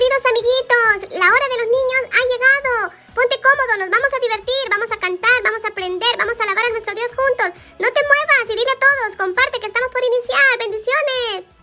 queridos amiguitos, la hora de los niños ha llegado. Ponte cómodo, nos vamos a divertir, vamos a cantar, vamos a aprender, vamos a alabar a nuestro Dios juntos. No te muevas y dile a todos, comparte que estamos por iniciar. Bendiciones.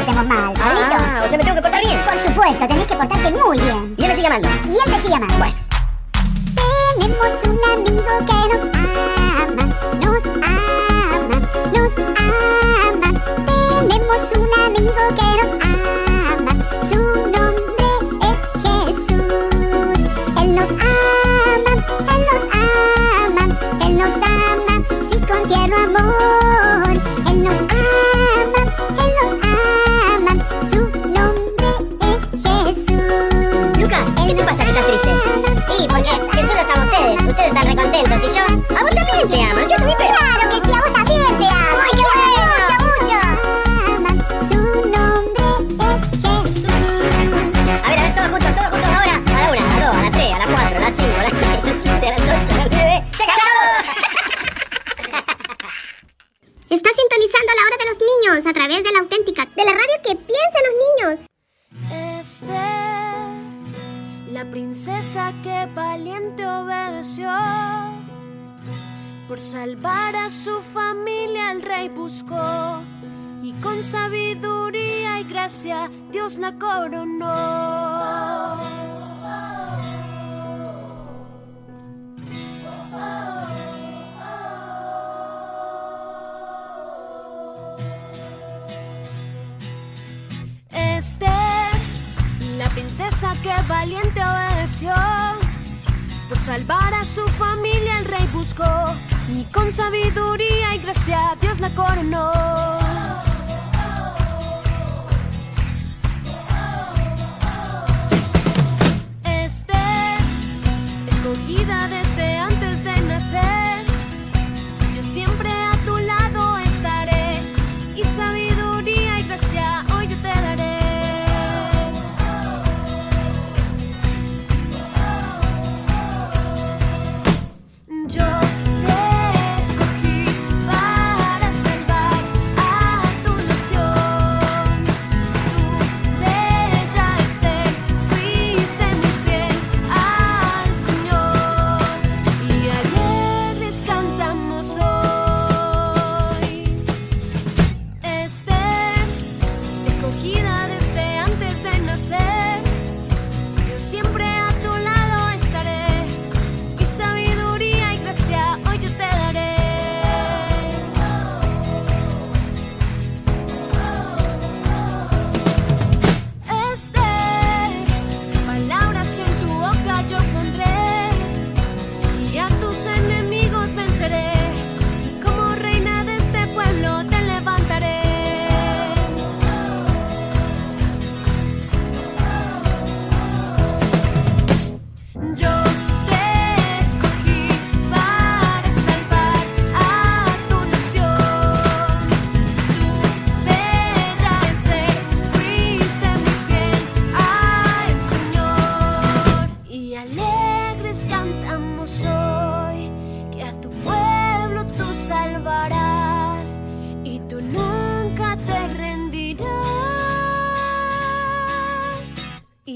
portemos mal, ah, Pablito. Ah, o sea, me tengo que portar bien. Por supuesto, tenés que portarte muy bien. Y él me sigue amando. Y él te sigue amando. Bueno. Tenemos un amigo que nos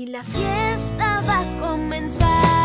la fiesta va a comenzar.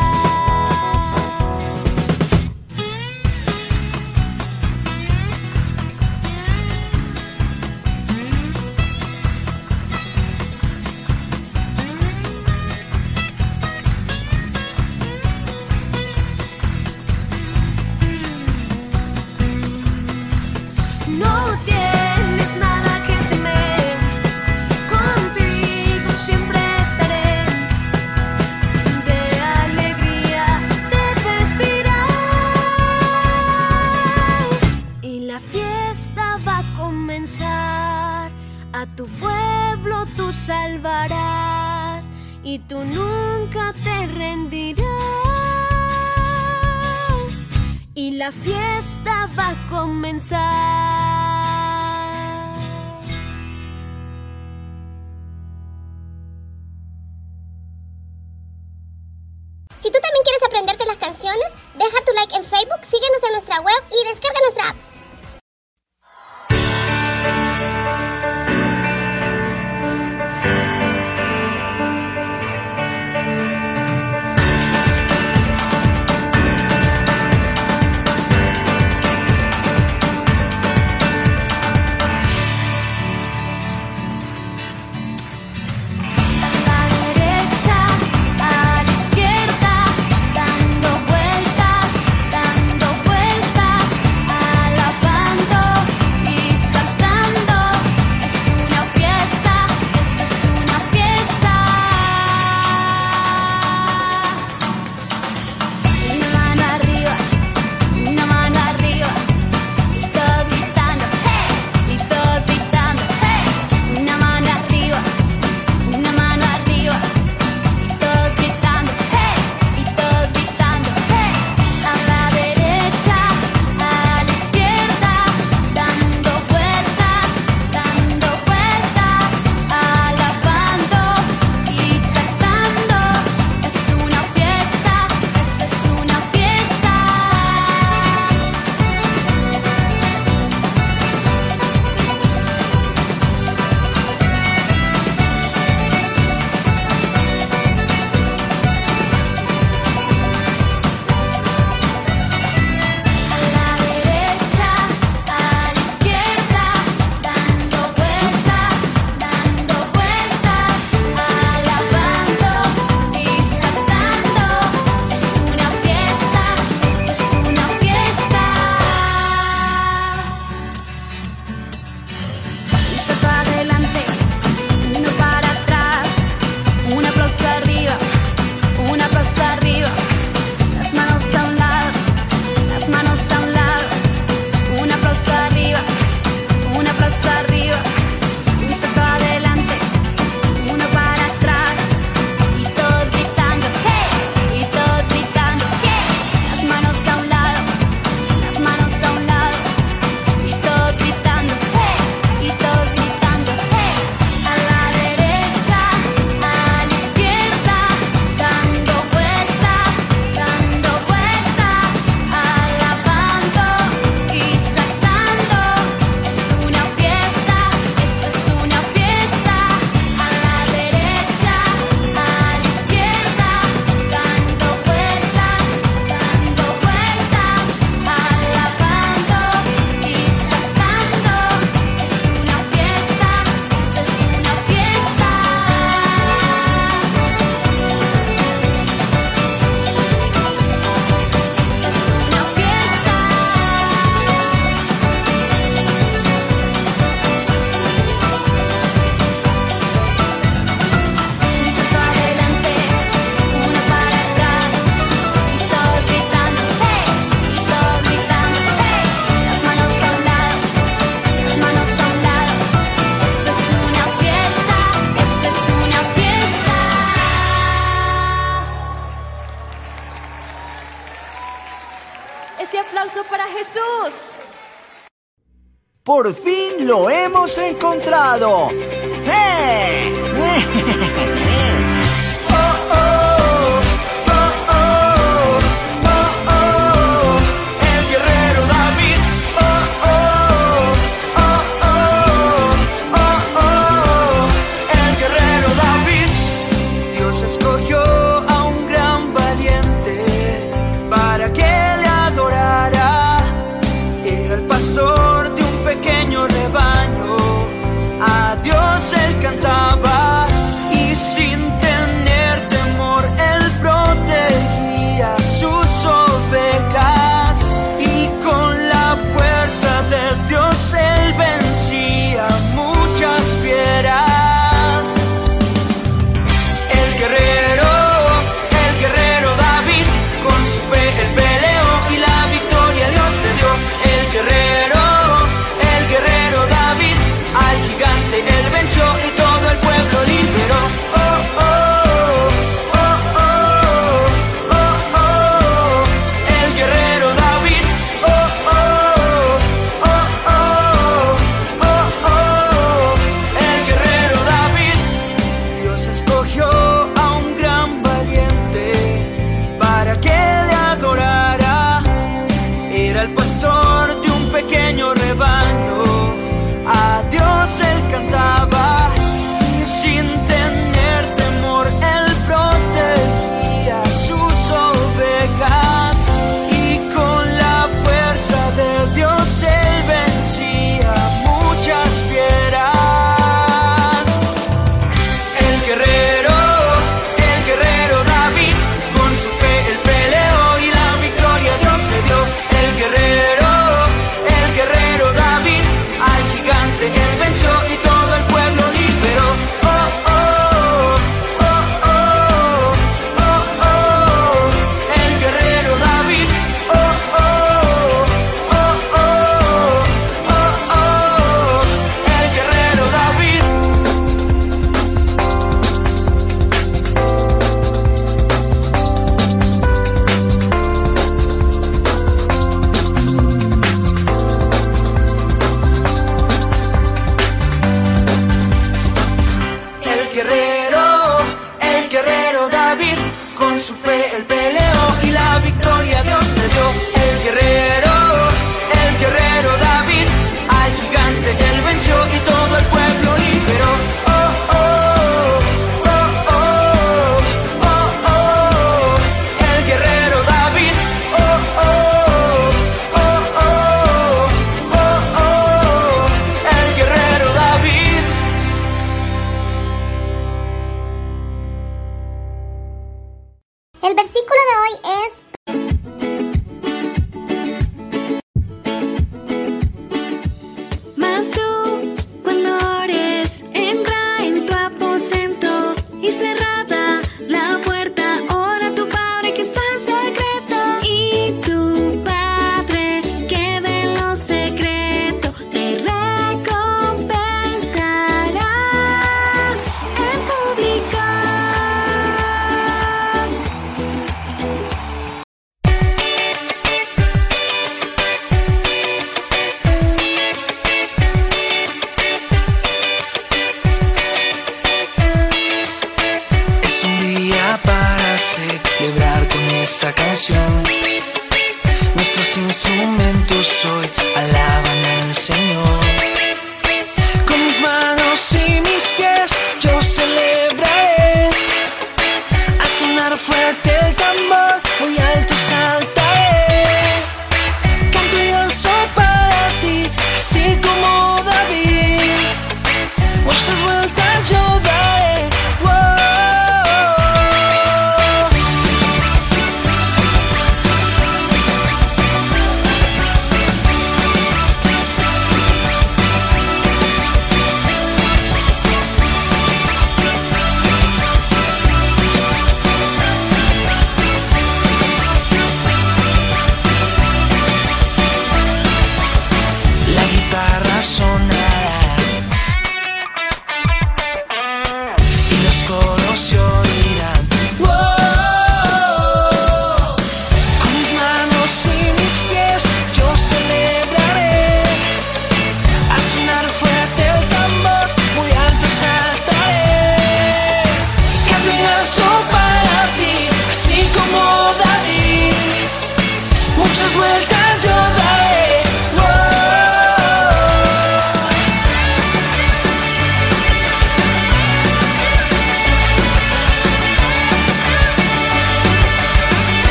Instrumentos hoy alaban al Señor.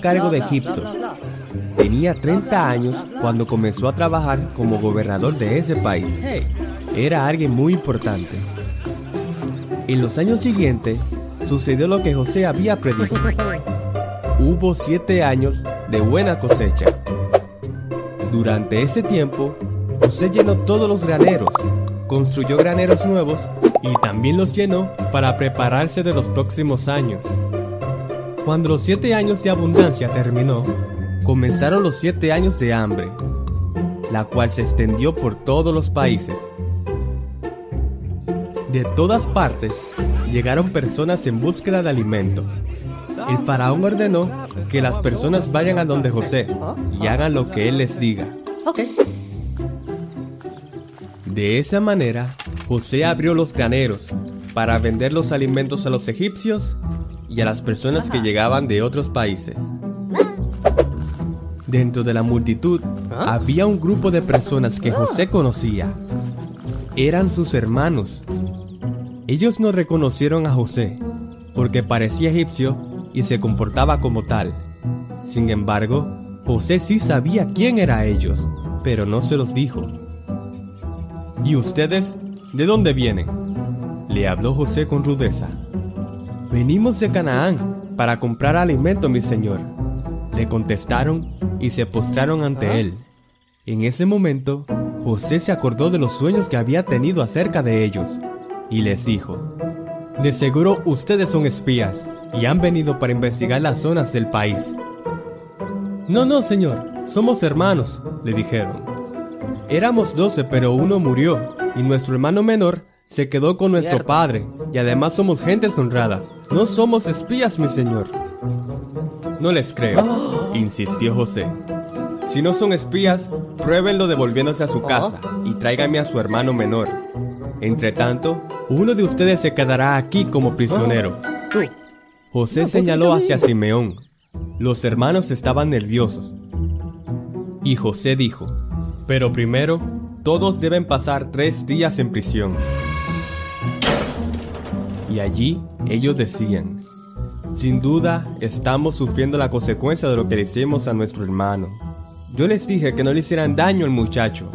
Cargo de Egipto. Tenía 30 años cuando comenzó a trabajar como gobernador de ese país. Era alguien muy importante. En los años siguientes sucedió lo que José había predicho. Hubo siete años de buena cosecha. Durante ese tiempo, José llenó todos los graneros, construyó graneros nuevos y también los llenó para prepararse de los próximos años. Cuando los siete años de abundancia terminó, comenzaron los siete años de hambre, la cual se extendió por todos los países. De todas partes llegaron personas en búsqueda de alimento. El faraón ordenó que las personas vayan a donde José y hagan lo que él les diga. De esa manera, José abrió los graneros para vender los alimentos a los egipcios y a las personas que llegaban de otros países. Dentro de la multitud había un grupo de personas que José conocía. Eran sus hermanos. Ellos no reconocieron a José porque parecía egipcio y se comportaba como tal. Sin embargo, José sí sabía quién era ellos, pero no se los dijo. ¿Y ustedes? ¿De dónde vienen? Le habló José con rudeza. Venimos de Canaán para comprar alimento, mi señor. Le contestaron y se postraron ante él. En ese momento, José se acordó de los sueños que había tenido acerca de ellos y les dijo, De seguro ustedes son espías y han venido para investigar las zonas del país. No, no, señor, somos hermanos, le dijeron. Éramos doce, pero uno murió, y nuestro hermano menor se quedó con nuestro padre, y además somos gentes honradas. No somos espías, mi señor. No les creo, insistió José. Si no son espías, pruébenlo devolviéndose a su casa y tráiganme a su hermano menor. Entre tanto, uno de ustedes se quedará aquí como prisionero. José señaló hacia Simeón. Los hermanos estaban nerviosos. Y José dijo, pero primero, todos deben pasar tres días en prisión. Y allí ellos decían, sin duda estamos sufriendo la consecuencia de lo que le hicimos a nuestro hermano. Yo les dije que no le hicieran daño al muchacho,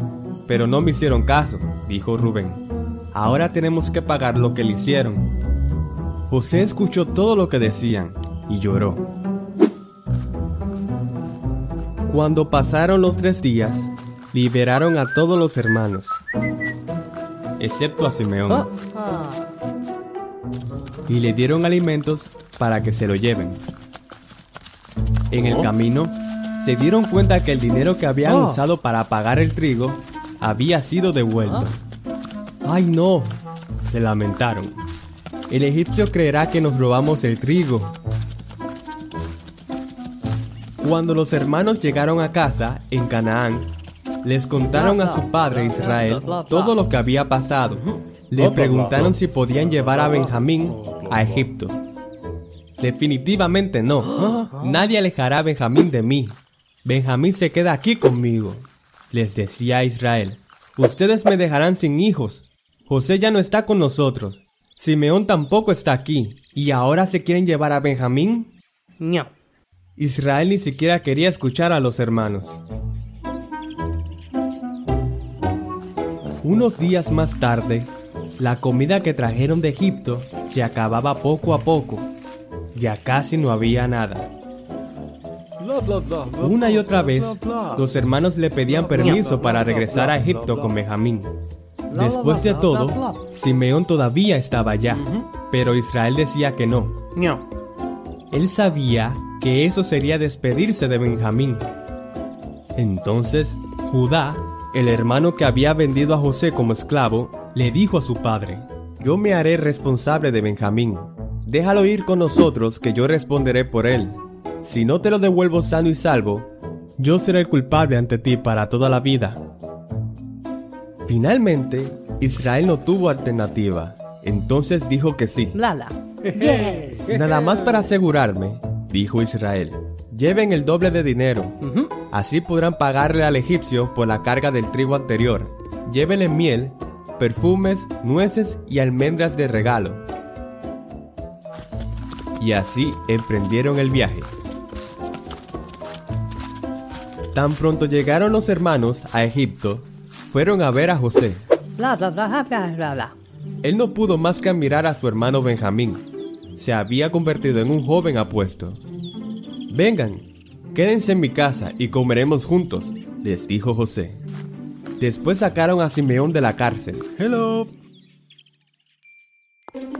pero no me hicieron caso, dijo Rubén. Ahora tenemos que pagar lo que le hicieron. José escuchó todo lo que decían y lloró. Cuando pasaron los tres días, liberaron a todos los hermanos, excepto a Simeón, y le dieron alimentos para que se lo lleven. En el camino, se dieron cuenta que el dinero que habían Oh. usado para pagar el trigo había sido devuelto. ¡Ay no! Se lamentaron. El egipcio creerá que nos robamos el trigo. Cuando los hermanos llegaron a casa, en Canaán, les contaron a su padre Israel todo lo que había pasado. Le preguntaron si podían llevar a Benjamín a Egipto. Definitivamente no. Nadie alejará a Benjamín de mí. Benjamín se queda aquí conmigo. Les decía a Israel, ustedes me dejarán sin hijos. José ya no está con nosotros. Simeón tampoco está aquí. ¿Y ahora se quieren llevar a Benjamín? No. Israel ni siquiera quería escuchar a los hermanos. Unos días más tarde, la comida que trajeron de Egipto se acababa poco a poco. Ya casi no había nada. Una y otra vez, los hermanos le pedían permiso para regresar a Egipto con Benjamín. Después de todo, Simeón todavía estaba allá, pero Israel decía que no. Él sabía que eso sería despedirse de Benjamín. Entonces, Judá, el hermano que había vendido a José como esclavo, le dijo a su padre, Yo me haré responsable de Benjamín. Déjalo ir con nosotros que yo responderé por él. Si no te lo devuelvo sano y salvo, yo seré el culpable ante ti para toda la vida. Finalmente, Israel no tuvo alternativa. Entonces dijo que sí. Nada más para asegurarme, dijo Israel. Lleven el doble de dinero. Así podrán pagarle al egipcio por la carga del trigo anterior. Llévenle miel, perfumes, nueces y almendras de regalo. Y así emprendieron el viaje. Tan pronto llegaron los hermanos a Egipto, fueron a ver a José. Bla, bla, bla, bla, bla, bla. Él no pudo más que admirar a su hermano Benjamín. Se había convertido en un joven apuesto. Vengan, quédense en mi casa y comeremos juntos, les dijo José. Después sacaron a Simeón de la cárcel. Hello.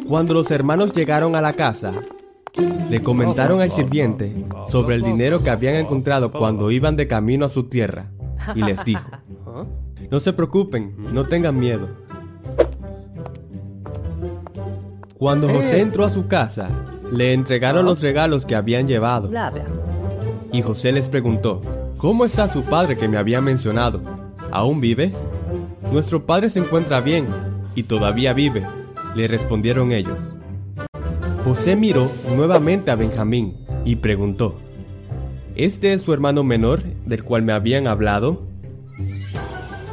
Cuando los hermanos llegaron a la casa, le comentaron al sirviente sobre el dinero que habían encontrado cuando iban de camino a su tierra y les dijo, no se preocupen, no tengan miedo. Cuando José entró a su casa, le entregaron los regalos que habían llevado. Y José les preguntó, ¿cómo está su padre que me había mencionado? ¿Aún vive? Nuestro padre se encuentra bien y todavía vive, le respondieron ellos. José miró nuevamente a Benjamín y preguntó, ¿Este es su hermano menor del cual me habían hablado?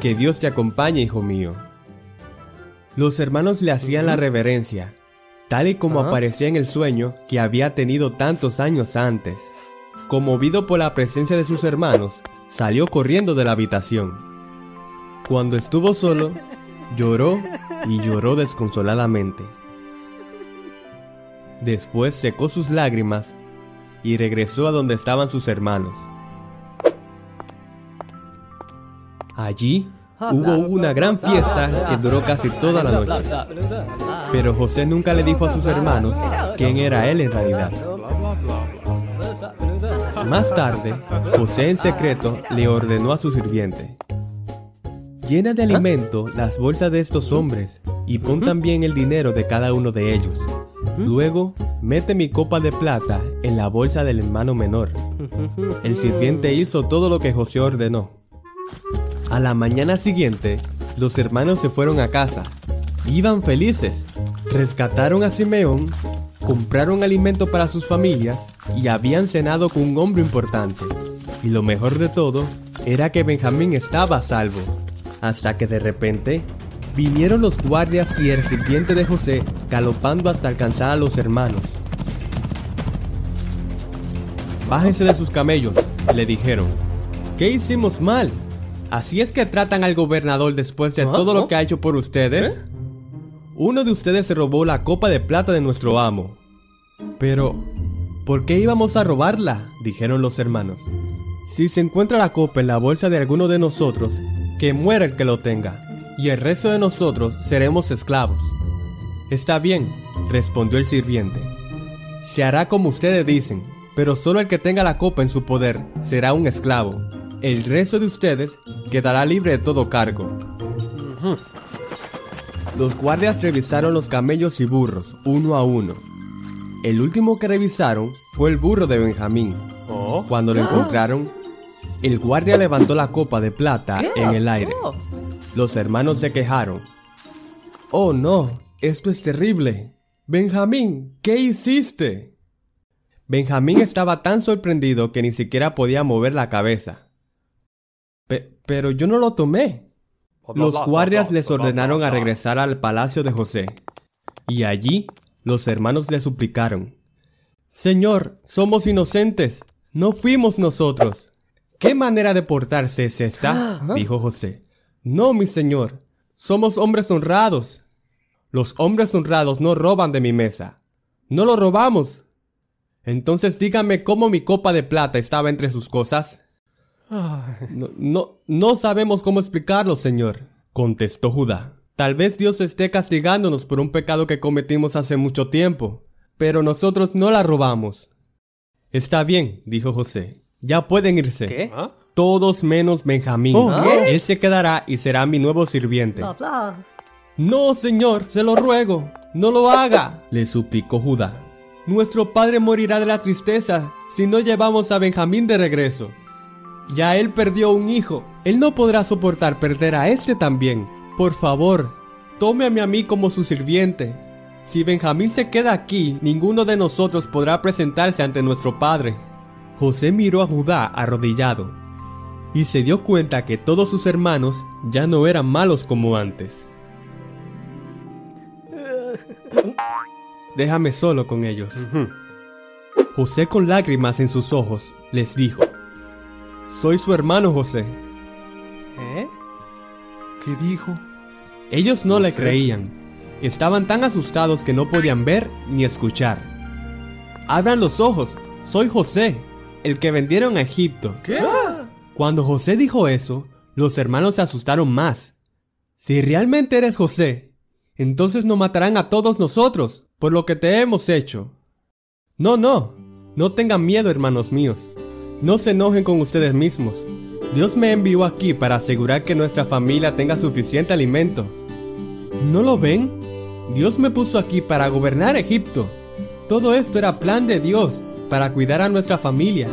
Que Dios te acompañe, hijo mío. Los hermanos le hacían la reverencia, tal y como aparecía en el sueño que había tenido tantos años antes. Conmovido por la presencia de sus hermanos, salió corriendo de la habitación. Cuando estuvo solo, lloró y lloró desconsoladamente. Después secó sus lágrimas y regresó a donde estaban sus hermanos. Allí hubo una gran fiesta que duró casi toda la noche. Pero José nunca le dijo a sus hermanos quién era él en realidad. Más tarde, José en secreto le ordenó a su sirviente. Llena de alimento las bolsas de estos hombres y pon también el dinero de cada uno de ellos. Luego, mete mi copa de plata en la bolsa del hermano menor. El sirviente hizo todo lo que José ordenó. A la mañana siguiente, los hermanos se fueron a casa. Iban felices. Rescataron a Simeón, compraron alimento para sus familias y habían cenado con un hombre importante. Y lo mejor de todo era que Benjamín estaba a salvo. Hasta que de repente vinieron los guardias y el sirviente de José galopando hasta alcanzar a los hermanos. Bájense de sus camellos, le dijeron. ¿Qué hicimos mal? ¿Así es que tratan al gobernador después de todo lo que ha hecho por ustedes? Uno de ustedes se robó la copa de plata de nuestro amo. Pero, ¿por qué íbamos a robarla? dijeron los hermanos. Si se encuentra la copa en la bolsa de alguno de nosotros, que muera el que lo tenga, y el resto de nosotros seremos esclavos. Está bien, respondió el sirviente. Se hará como ustedes dicen, pero solo el que tenga la copa en su poder será un esclavo. El resto de ustedes quedará libre de todo cargo. Los guardias revisaron los camellos y burros, uno a uno. El último que revisaron fue el burro de Benjamín. Oh. Cuando lo encontraron, el guardia levantó la copa de plata ¿Qué? en el aire. Oh. Los hermanos se quejaron. Oh no, esto es terrible. Benjamín, ¿qué hiciste? Benjamín estaba tan sorprendido que ni siquiera podía mover la cabeza. Pe- pero yo no lo tomé. Los guardias les ordenaron a regresar al palacio de José. Y allí los hermanos le suplicaron. Señor, somos inocentes. No fuimos nosotros. ¿Qué manera de portarse es esta? dijo José. No, mi señor. Somos hombres honrados. Los hombres honrados no roban de mi mesa. No lo robamos. Entonces dígame cómo mi copa de plata estaba entre sus cosas. No, no, no sabemos cómo explicarlo, señor, contestó Judá. Tal vez Dios esté castigándonos por un pecado que cometimos hace mucho tiempo, pero nosotros no la robamos. Está bien, dijo José. Ya pueden irse. ¿Qué? ¿Ah? Todos menos Benjamín. Oh, ¿qué? Él se quedará y será mi nuevo sirviente. Bla, bla. No, señor, se lo ruego. No lo haga, le suplicó Judá. Nuestro padre morirá de la tristeza si no llevamos a Benjamín de regreso. Ya él perdió un hijo. Él no podrá soportar perder a este también. Por favor, tómeme a mí como su sirviente. Si Benjamín se queda aquí, ninguno de nosotros podrá presentarse ante nuestro padre. José miró a Judá arrodillado y se dio cuenta que todos sus hermanos ya no eran malos como antes. Déjame solo con ellos. José con lágrimas en sus ojos les dijo, Soy su hermano José. ¿Eh? ¿Qué dijo? Ellos no le creían. Estaban tan asustados que no podían ver ni escuchar. Abran los ojos, soy José, el que vendieron a Egipto. ¿Qué? Cuando José dijo eso, los hermanos se asustaron más. Si realmente eres José, entonces nos matarán a todos nosotros por lo que te hemos hecho. No, no, no tengan miedo, hermanos míos. No se enojen con ustedes mismos. Dios me envió aquí para asegurar que nuestra familia tenga suficiente alimento. ¿No lo ven? Dios me puso aquí para gobernar Egipto. Todo esto era plan de Dios para cuidar a nuestra familia.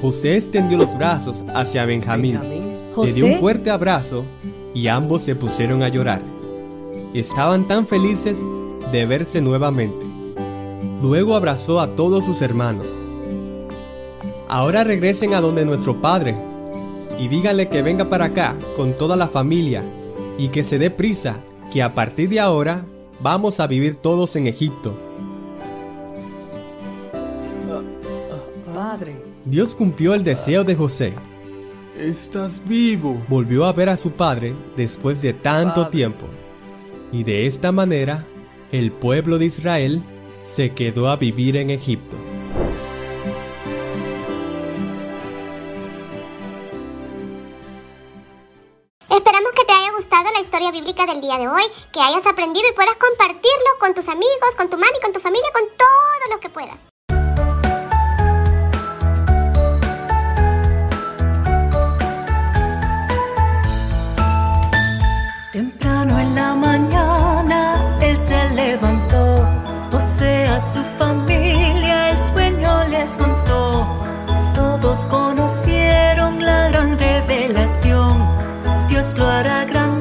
José extendió los brazos hacia Benjamín. Le dio un fuerte abrazo y ambos se pusieron a llorar. Estaban tan felices de verse nuevamente. Luego abrazó a todos sus hermanos. Ahora regresen a donde nuestro padre y díganle que venga para acá con toda la familia y que se dé prisa, que a partir de ahora vamos a vivir todos en Egipto. Dios cumplió el deseo de José. Estás vivo. Volvió a ver a su padre después de tanto Padre. tiempo. Y de esta manera, el pueblo de Israel se quedó a vivir en Egipto. Esperamos que te haya gustado la historia bíblica del día de hoy, que hayas aprendido y puedas compartirlo con tus amigos, con tu mami, con tu familia, con todos los que puedas. A su familia el sueño les contó. Todos conocieron la gran revelación. Dios lo hará gran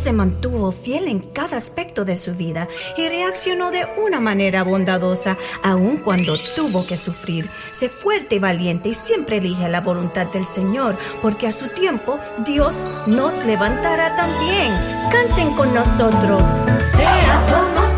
se mantuvo fiel en cada aspecto de su vida y reaccionó de una manera bondadosa, aun cuando tuvo que sufrir. Sé fuerte y valiente y siempre elige la voluntad del Señor, porque a su tiempo Dios nos levantará también. Canten con nosotros. Sea como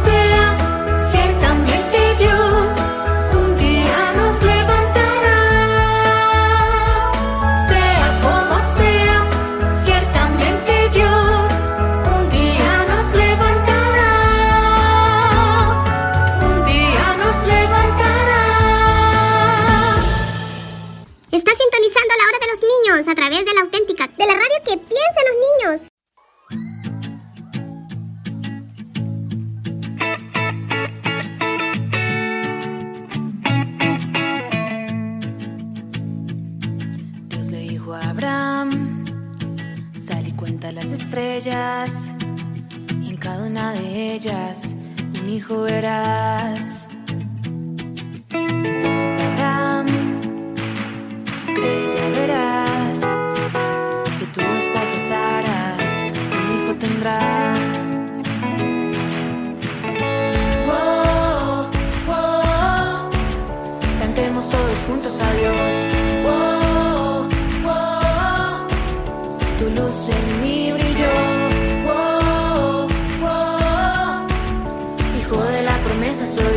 a través de la auténtica, de la radio que piensa en los niños. Dios le dijo a Abraham, sal y cuenta las estrellas, y en cada una de ellas un hijo verás. Entonces Abraham, cree verás, de la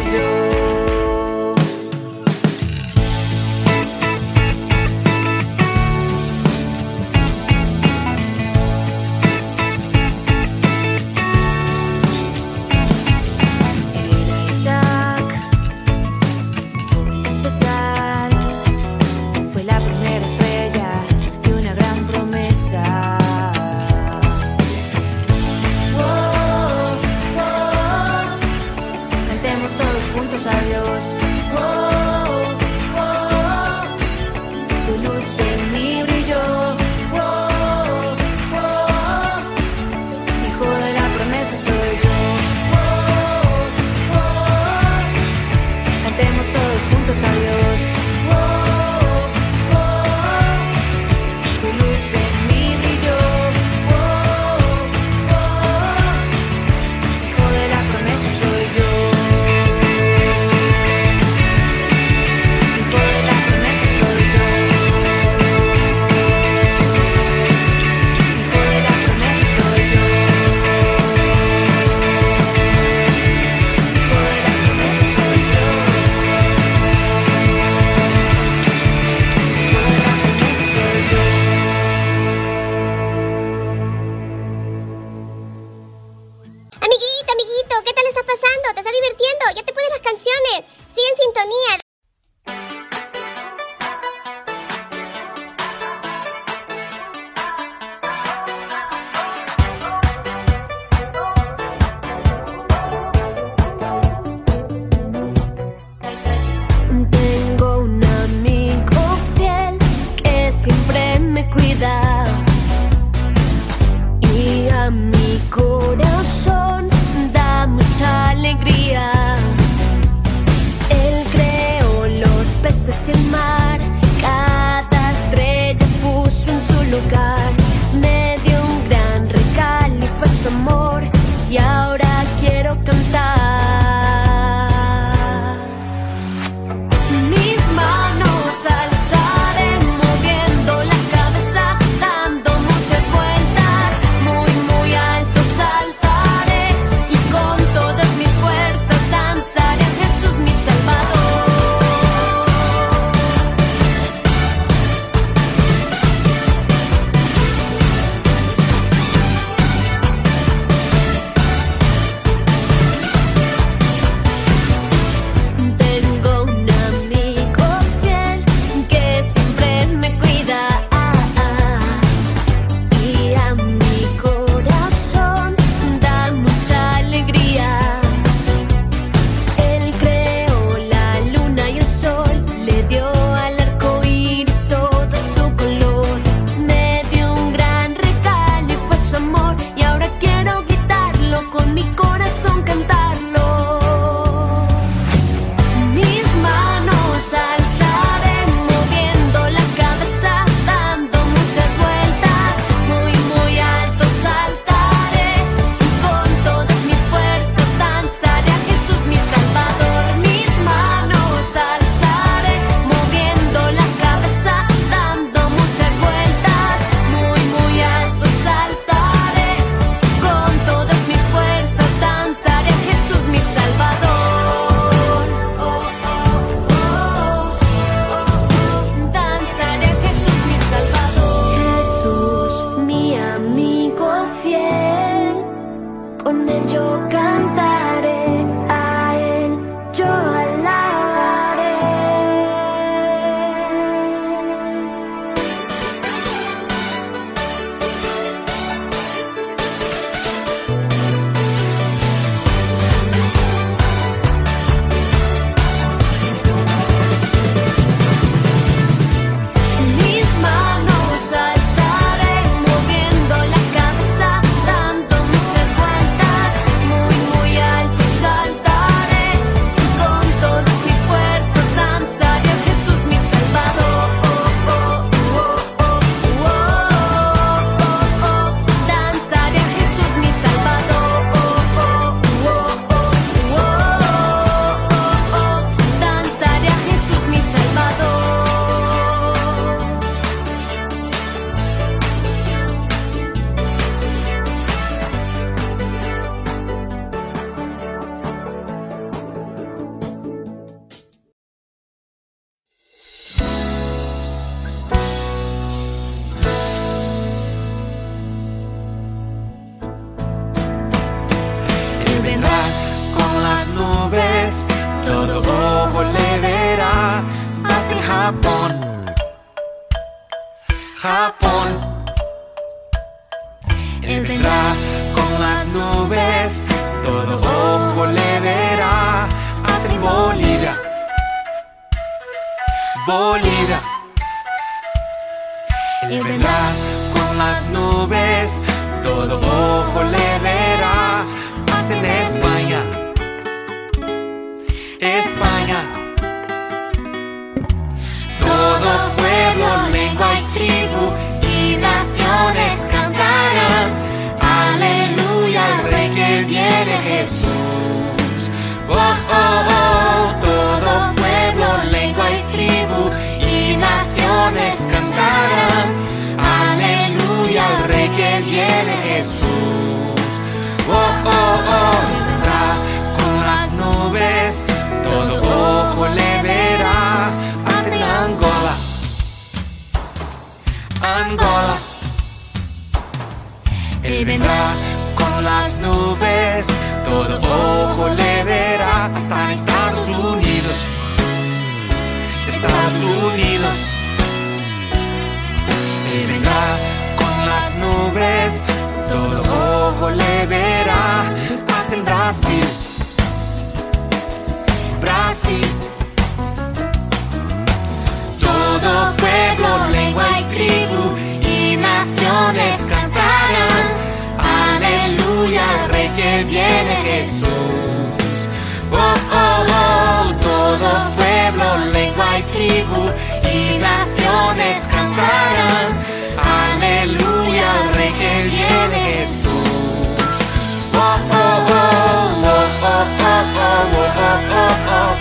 las nubes, todo ojo le verá, hasta en Japón. Japón. Él vendrá con las nubes, todo ojo le verá, hasta en Bolivia. Bolivia. Él vendrá con las nubes, todo ojo le verá, hasta en España. España. Todo pueblo, lengua y tribu y naciones cantarán. Aleluya, al rey que viene Jesús. Oh, oh, oh, todo pueblo, lengua y tribu y naciones cantarán. Aleluya, al rey que viene Jesús. Oh, oh, oh, vendrá con las nubes, todo ojo le verá. Hasta en Angola, Angola. Él vendrá con las nubes, todo ojo le verá. Hasta Estados Unidos, Estados Unidos. Él vendrá con las nubes, todo ojo le verá. Hasta en Brasil, Todo pueblo, lengua y tribu y naciones cantarán. Aleluya, al rey que viene Jesús. Oh, oh, oh, todo pueblo, lengua y tribu y naciones cantarán. Aleluya, al rey que viene Jesús. Oh, oh, oh, oh, oh, oh, oh, oh, oh, oh, oh, oh, oh,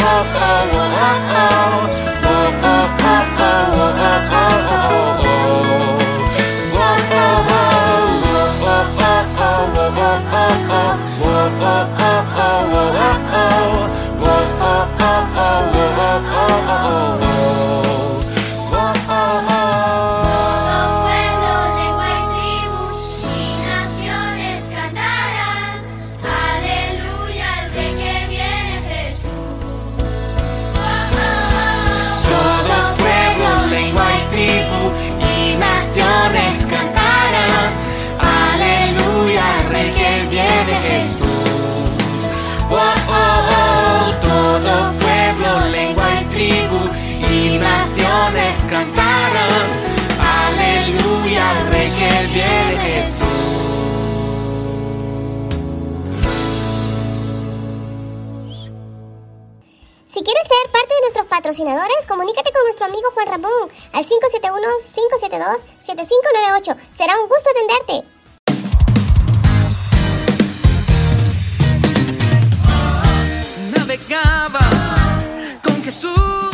oh, oh, oh, oh, patrocinadores, comunícate con nuestro amigo Juan Ramón al 571-572-7598. Será un gusto atenderte. navegaba con Jesús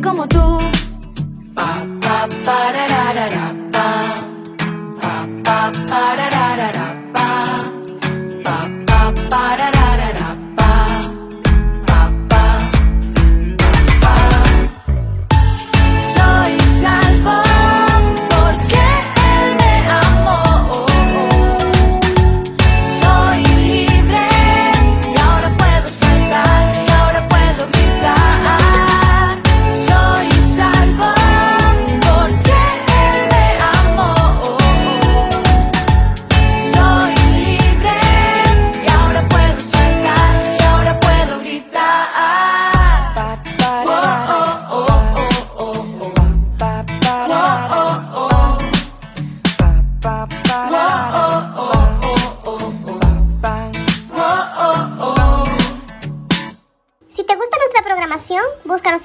como tú.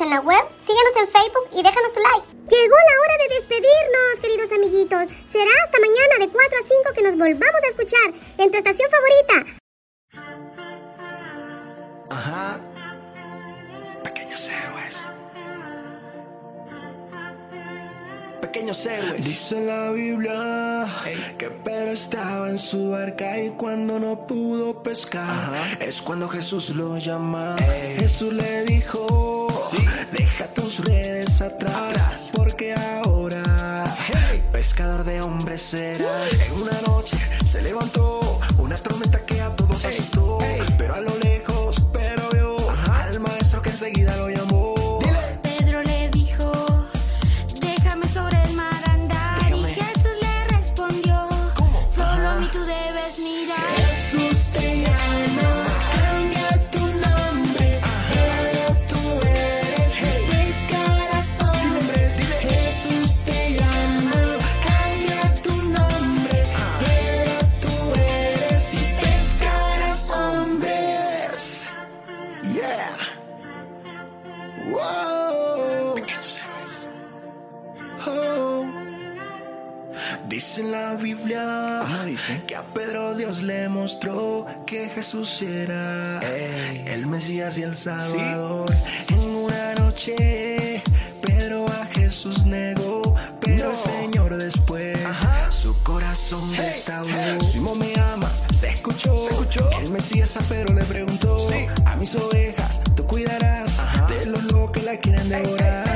En la web, síguenos en Facebook y déjanos tu like. Llegó la hora de despedirnos, queridos amiguitos. Será hasta mañana de 4 a 5 que nos volvamos a escuchar en tu estación favorita. Ajá. Pequeños héroes. Pequeños héroes. Dice la Biblia que Pedro estaba en su barca y cuando no pudo pescar es cuando Jesús lo llama. Jesús le dijo, deja tus redes atrás, porque ahora pescador de hombres serás. En una noche se levantó una tormenta que a todos asustó, pero a lo lejos, pero vio al maestro que enseguida lo llamó. El Mesías y el Salvador. En una noche Pedro a Jesús negó, pero el Señor después su corazón restauró. Simón me amas, se escuchó. El Mesías a Pedro le preguntó, a mis ovejas tú cuidarás de los lobos que la quieren devorar.